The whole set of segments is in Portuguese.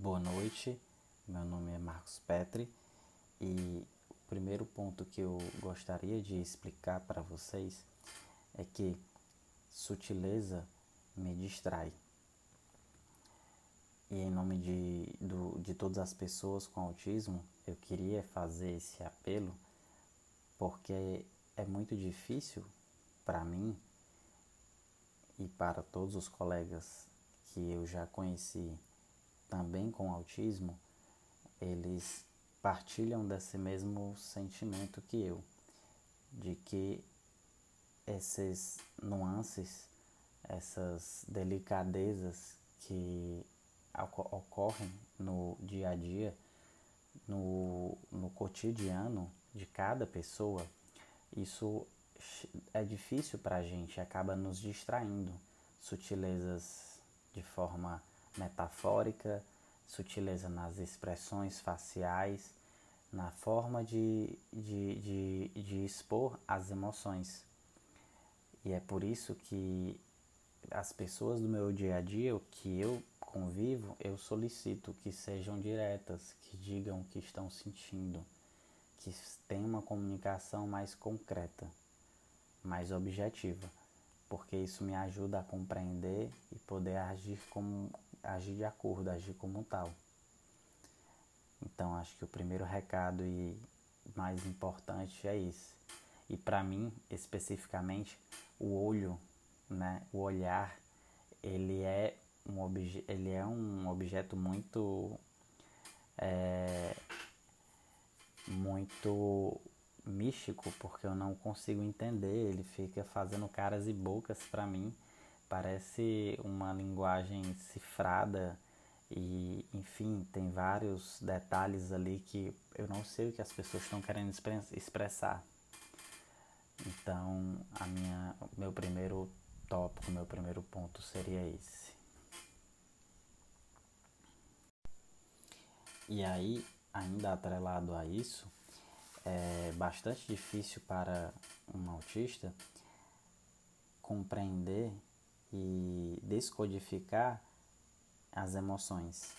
Boa noite, meu nome é Marcos Petri e o primeiro ponto que eu gostaria de explicar para vocês é que sutileza me distrai. E em nome de, do, de todas as pessoas com autismo, eu queria fazer esse apelo porque é muito difícil para mim e para todos os colegas que eu já conheci também com autismo, eles partilham desse mesmo sentimento que eu, de que essas nuances, essas delicadezas que ocorrem no dia a dia, no, no cotidiano de cada pessoa, isso é difícil para a gente, acaba nos distraindo. Sutilezas de forma metafórica, sutileza nas expressões faciais, na forma de, de, de, de expor as emoções. E é por isso que as pessoas do meu dia a dia, que eu convivo, eu solicito que sejam diretas, que digam o que estão sentindo, que tenham uma comunicação mais concreta, mais objetiva, porque isso me ajuda a compreender e poder agir como agir de acordo, agir como tal. Então acho que o primeiro recado e mais importante é esse. E para mim, especificamente, o olho, né, o olhar, ele é um, obje ele é um objeto muito é, muito místico porque eu não consigo entender, ele fica fazendo caras e bocas para mim parece uma linguagem cifrada e, enfim, tem vários detalhes ali que eu não sei o que as pessoas estão querendo expressar. Então, a minha, meu primeiro tópico, meu primeiro ponto seria esse. E aí, ainda atrelado a isso, é bastante difícil para um autista compreender e descodificar as emoções.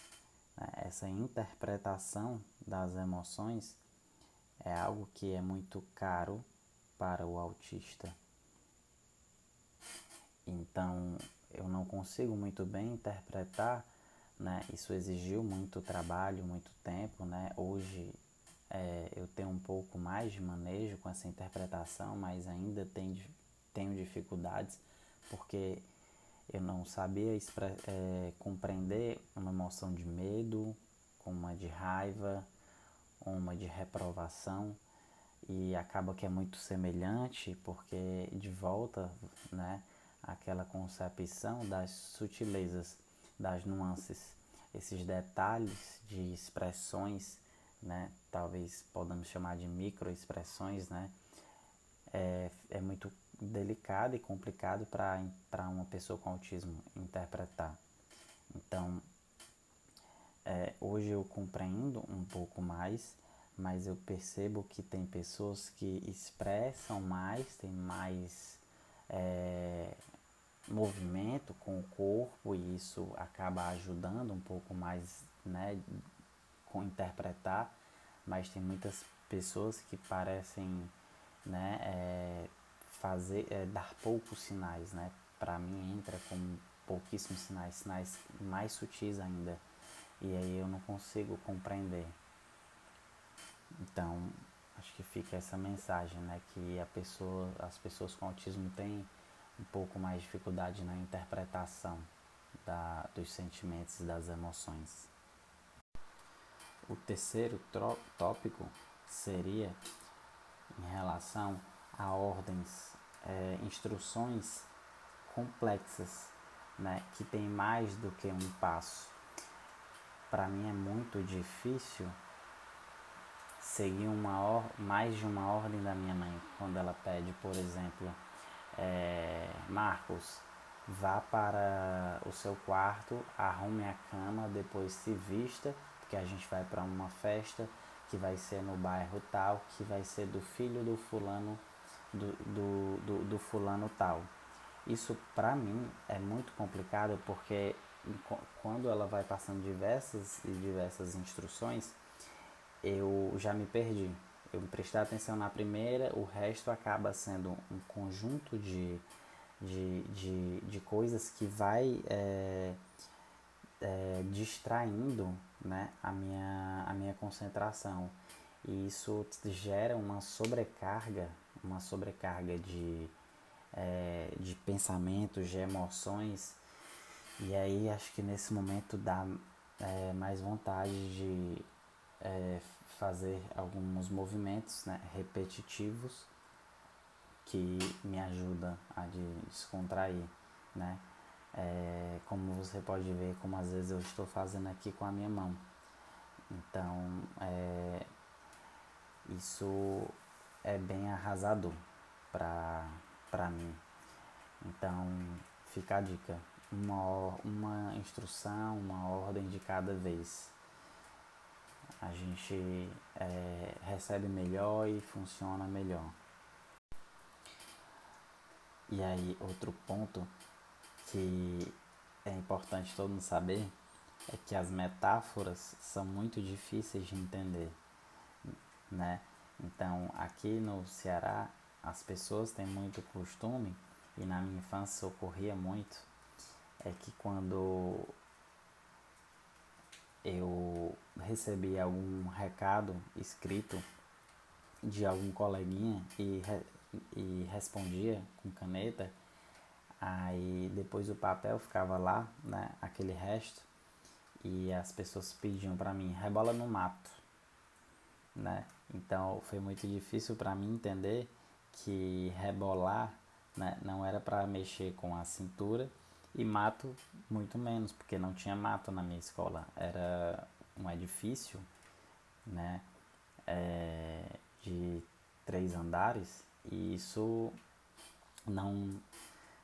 Né? Essa interpretação das emoções é algo que é muito caro para o autista. Então, eu não consigo muito bem interpretar, né? Isso exigiu muito trabalho, muito tempo, né? Hoje é, eu tenho um pouco mais de manejo com essa interpretação, mas ainda tenho, tenho dificuldades porque eu não sabia é, compreender uma emoção de medo, uma de raiva, uma de reprovação. E acaba que é muito semelhante porque de volta, né, aquela concepção das sutilezas, das nuances, esses detalhes de expressões, né, talvez podamos chamar de microexpressões, né, é, é muito delicado e complicado para uma pessoa com autismo interpretar. Então, é, hoje eu compreendo um pouco mais, mas eu percebo que tem pessoas que expressam mais, tem mais é, movimento com o corpo e isso acaba ajudando um pouco mais né, com interpretar, mas tem muitas pessoas que parecem né, é, fazer, é, dar poucos sinais, né? Para mim entra com pouquíssimos sinais, sinais mais sutis ainda. E aí eu não consigo compreender. Então, acho que fica essa mensagem, né? Que a pessoa, as pessoas com autismo têm um pouco mais de dificuldade na interpretação da, dos sentimentos e das emoções. O terceiro tópico seria em relação a ordens, é, instruções complexas, né, que tem mais do que um passo. Para mim é muito difícil seguir uma or mais de uma ordem da minha mãe quando ela pede, por exemplo, é, Marcos, vá para o seu quarto, arrume a cama, depois se vista, porque a gente vai para uma festa que vai ser no bairro tal, que vai ser do filho do fulano do, do, do, fulano tal. Isso para mim é muito complicado porque quando ela vai passando diversas e diversas instruções, eu já me perdi. Eu prestei atenção na primeira, o resto acaba sendo um conjunto de, de, de, de coisas que vai é, é, distraindo né, a, minha, a minha concentração. E isso gera uma sobrecarga, uma sobrecarga de, é, de pensamentos, de emoções. E aí acho que nesse momento dá é, mais vontade de é, fazer alguns movimentos né, repetitivos que me ajudam a descontrair, né? É, como você pode ver, como às vezes eu estou fazendo aqui com a minha mão. Então, é, isso é bem arrasador para mim. Então, fica a dica: uma, uma instrução, uma ordem de cada vez a gente é, recebe melhor e funciona melhor. E aí, outro ponto que é importante todo mundo saber é que as metáforas são muito difíceis de entender, né? Então, aqui no Ceará, as pessoas têm muito costume, e na minha infância ocorria muito, é que quando eu recebi algum recado escrito de algum coleguinha e, e respondia com caneta, aí depois o papel ficava lá, né, aquele resto, e as pessoas pediam para mim, rebola no mato, né? Então foi muito difícil para mim entender que rebolar né, não era para mexer com a cintura e mato, muito menos, porque não tinha mato na minha escola. Era um edifício né, é, de três andares e isso não,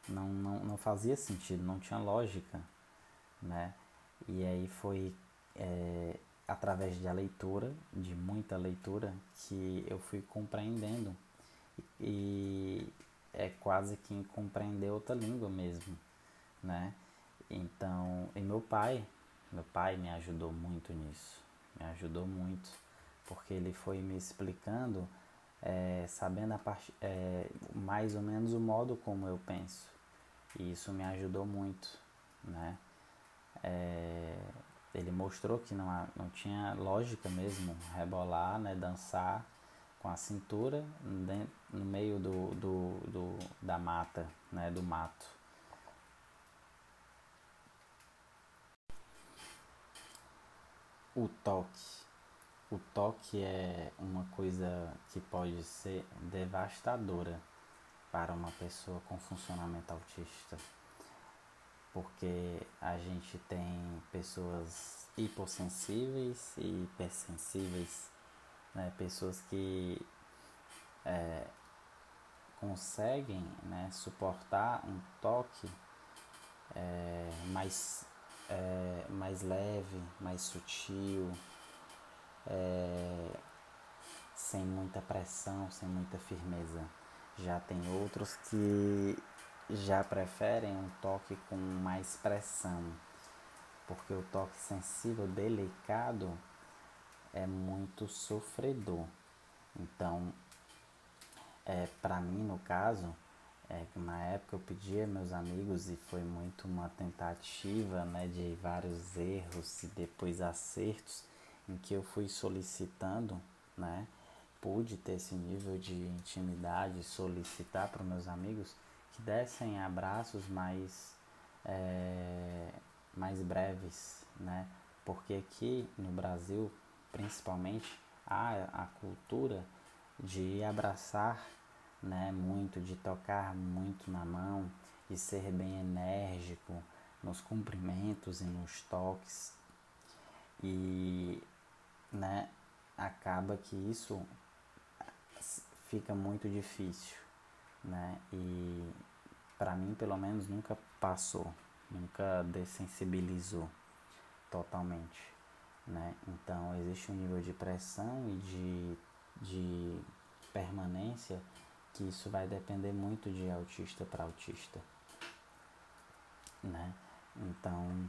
não, não, não fazia sentido, não tinha lógica. Né? E aí foi é, através da leitura, de muita leitura, que eu fui compreendendo. E é quase que compreender outra língua mesmo né? Então, e meu pai, meu pai me ajudou muito nisso, me ajudou muito, porque ele foi me explicando, é, sabendo a parte, é, mais ou menos o modo como eu penso, e isso me ajudou muito, né? É, ele mostrou que não, não tinha lógica mesmo rebolar, né, dançar com a cintura no meio do, do, do, da mata, né, do mato. O toque. O toque é uma coisa que pode ser devastadora para uma pessoa com funcionamento autista, porque a gente tem pessoas hipossensíveis e hipersensíveis, né? pessoas que é, conseguem né, suportar um toque é, mais é, mais leve, mais sutil, é, sem muita pressão, sem muita firmeza. Já tem outros que já preferem um toque com mais pressão, porque o toque sensível, delicado, é muito sofredor. Então, é, para mim, no caso, é, na época eu pedi a meus amigos e foi muito uma tentativa né, de vários erros e depois acertos em que eu fui solicitando, né, pude ter esse nível de intimidade, solicitar para meus amigos que dessem abraços mais, é, mais breves, né, porque aqui no Brasil, principalmente, há a cultura de abraçar né, muito de tocar muito na mão, de ser bem enérgico nos cumprimentos e nos toques. E né, acaba que isso fica muito difícil, né? E para mim, pelo menos, nunca passou, nunca dessensibilizou totalmente, né? Então, existe um nível de pressão e de, de permanência que isso vai depender muito de autista para autista, né? Então,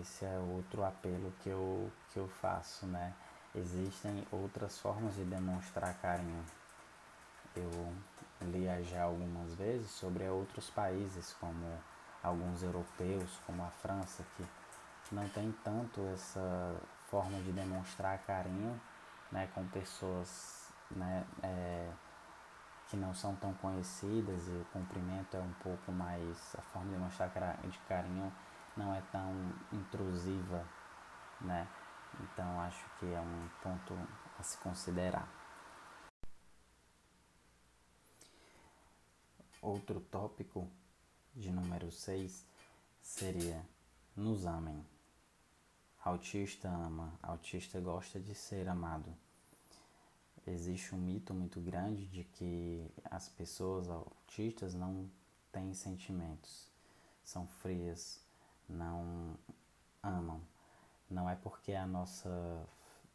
esse é outro apelo que eu, que eu faço, né? Existem outras formas de demonstrar carinho. Eu li já algumas vezes sobre outros países, como alguns europeus, como a França, que não tem tanto essa forma de demonstrar carinho né, com pessoas né, é, que não são tão conhecidas e o cumprimento é um pouco mais. a forma de demonstrar de carinho não é tão intrusiva, né? Então acho que é um ponto a se considerar. Outro tópico de número 6 seria nos amem. Autista ama, autista gosta de ser amado. Existe um mito muito grande de que as pessoas autistas não têm sentimentos, são frias, não amam. Não é porque a nossa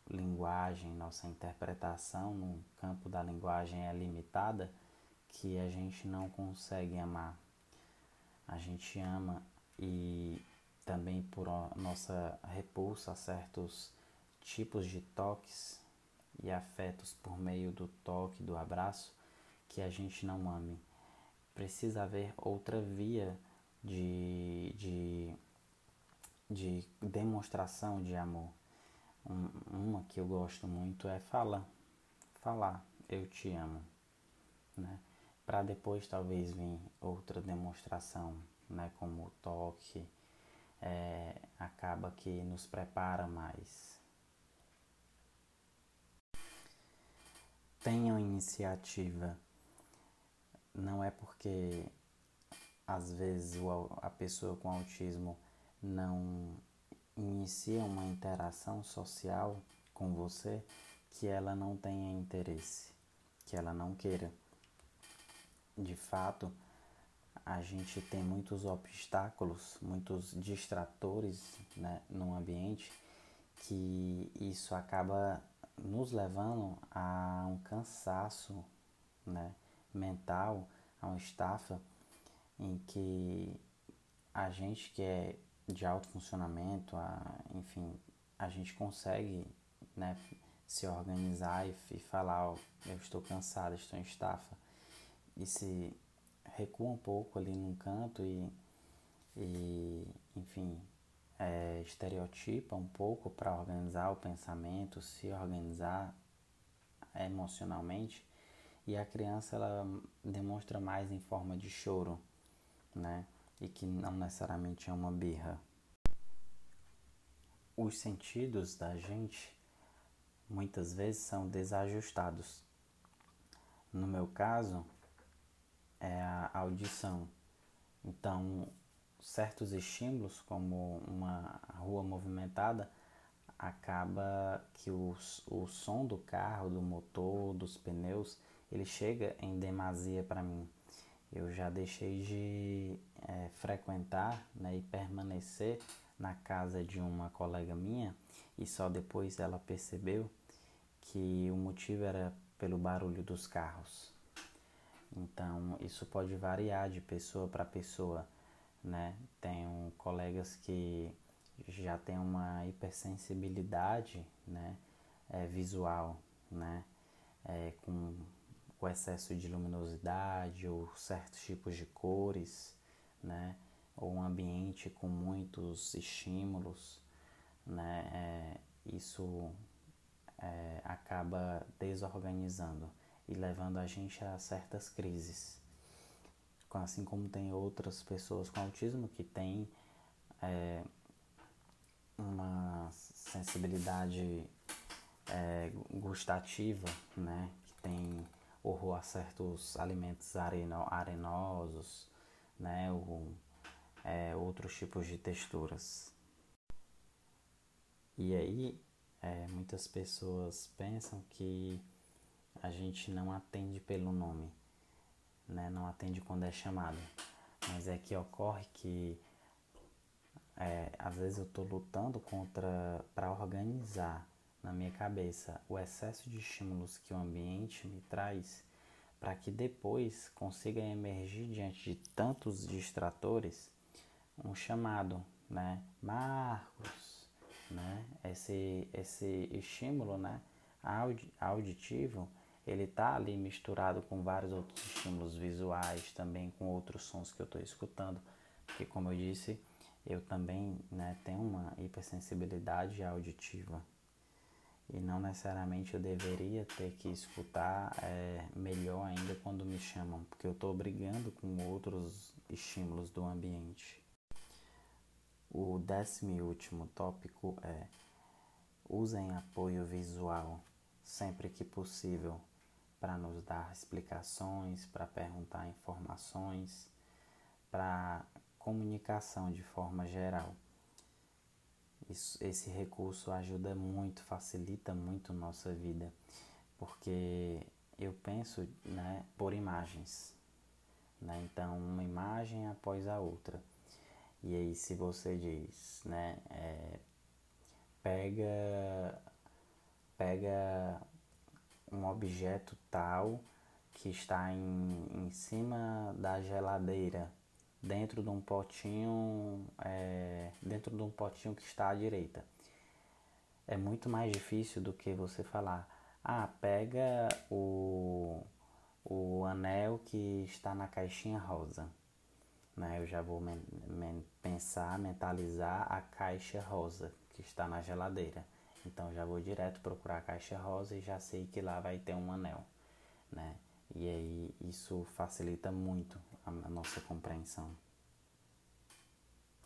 linguagem, nossa interpretação no campo da linguagem é limitada que a gente não consegue amar. A gente ama e também por nossa repulsa a certos tipos de toques e afetos por meio do toque, do abraço, que a gente não ame. Precisa haver outra via de, de, de demonstração de amor. Um, uma que eu gosto muito é falar. Falar, eu te amo. Né? Para depois talvez vir outra demonstração, né? como o toque, é, acaba que nos prepara mais. Tenham iniciativa. Não é porque às vezes a pessoa com autismo não inicia uma interação social com você que ela não tenha interesse, que ela não queira. De fato, a gente tem muitos obstáculos, muitos distratores né, no ambiente que isso acaba nos levando a um cansaço né, mental, a uma estafa em que a gente que é de alto funcionamento, a, enfim, a gente consegue né, se organizar e, e falar, oh, eu estou cansado, estou em estafa. E se recua um pouco ali num canto e, e enfim, é, estereotipa um pouco para organizar o pensamento, se organizar emocionalmente e a criança ela demonstra mais em forma de choro, né? E que não necessariamente é uma birra. Os sentidos da gente muitas vezes são desajustados. No meu caso, é a audição. Então, certos estímulos, como uma rua movimentada, acaba que o, o som do carro, do motor, dos pneus, ele chega em demasia para mim. Eu já deixei de é, frequentar né, e permanecer na casa de uma colega minha e só depois ela percebeu que o motivo era pelo barulho dos carros. Então, isso pode variar de pessoa para pessoa, né? Tenho colegas que já têm uma hipersensibilidade, né? É, visual, né? É, com o excesso de luminosidade ou certos tipos de cores, né? Ou um ambiente com muitos estímulos, né? É, isso é, acaba desorganizando e levando a gente a certas crises. Assim como tem outras pessoas com autismo que têm é, uma sensibilidade é, gustativa, né? que tem horror a certos alimentos areno, arenosos, né? ou é, outros tipos de texturas. E aí, é, muitas pessoas pensam que a gente não atende pelo nome, né? não atende quando é chamado. Mas é que ocorre que é, às vezes eu estou lutando contra para organizar na minha cabeça o excesso de estímulos que o ambiente me traz para que depois consiga emergir diante de tantos distratores um chamado, né? Marcos, né? Esse, esse estímulo, né? Audi, auditivo, ele tá ali misturado com vários outros estímulos visuais, também com outros sons que eu estou escutando, porque como eu disse, eu também né, tenho uma hipersensibilidade auditiva. E não necessariamente eu deveria ter que escutar é, melhor ainda quando me chamam, porque eu estou brigando com outros estímulos do ambiente. O décimo e último tópico é usem apoio visual sempre que possível para nos dar explicações, para perguntar informações, para comunicação de forma geral. Isso, esse recurso ajuda muito, facilita muito nossa vida, porque eu penso né, por imagens. Né? Então, uma imagem após a outra. E aí, se você diz, né, é, pega, pega um objeto tal que está em, em cima da geladeira dentro de um potinho, é, dentro de um potinho que está à direita. É muito mais difícil do que você falar, ah, pega o, o anel que está na caixinha rosa. Né? Eu já vou men men pensar, mentalizar a caixa rosa que está na geladeira. Então já vou direto procurar a caixa rosa e já sei que lá vai ter um anel, né? E aí isso facilita muito a nossa compreensão.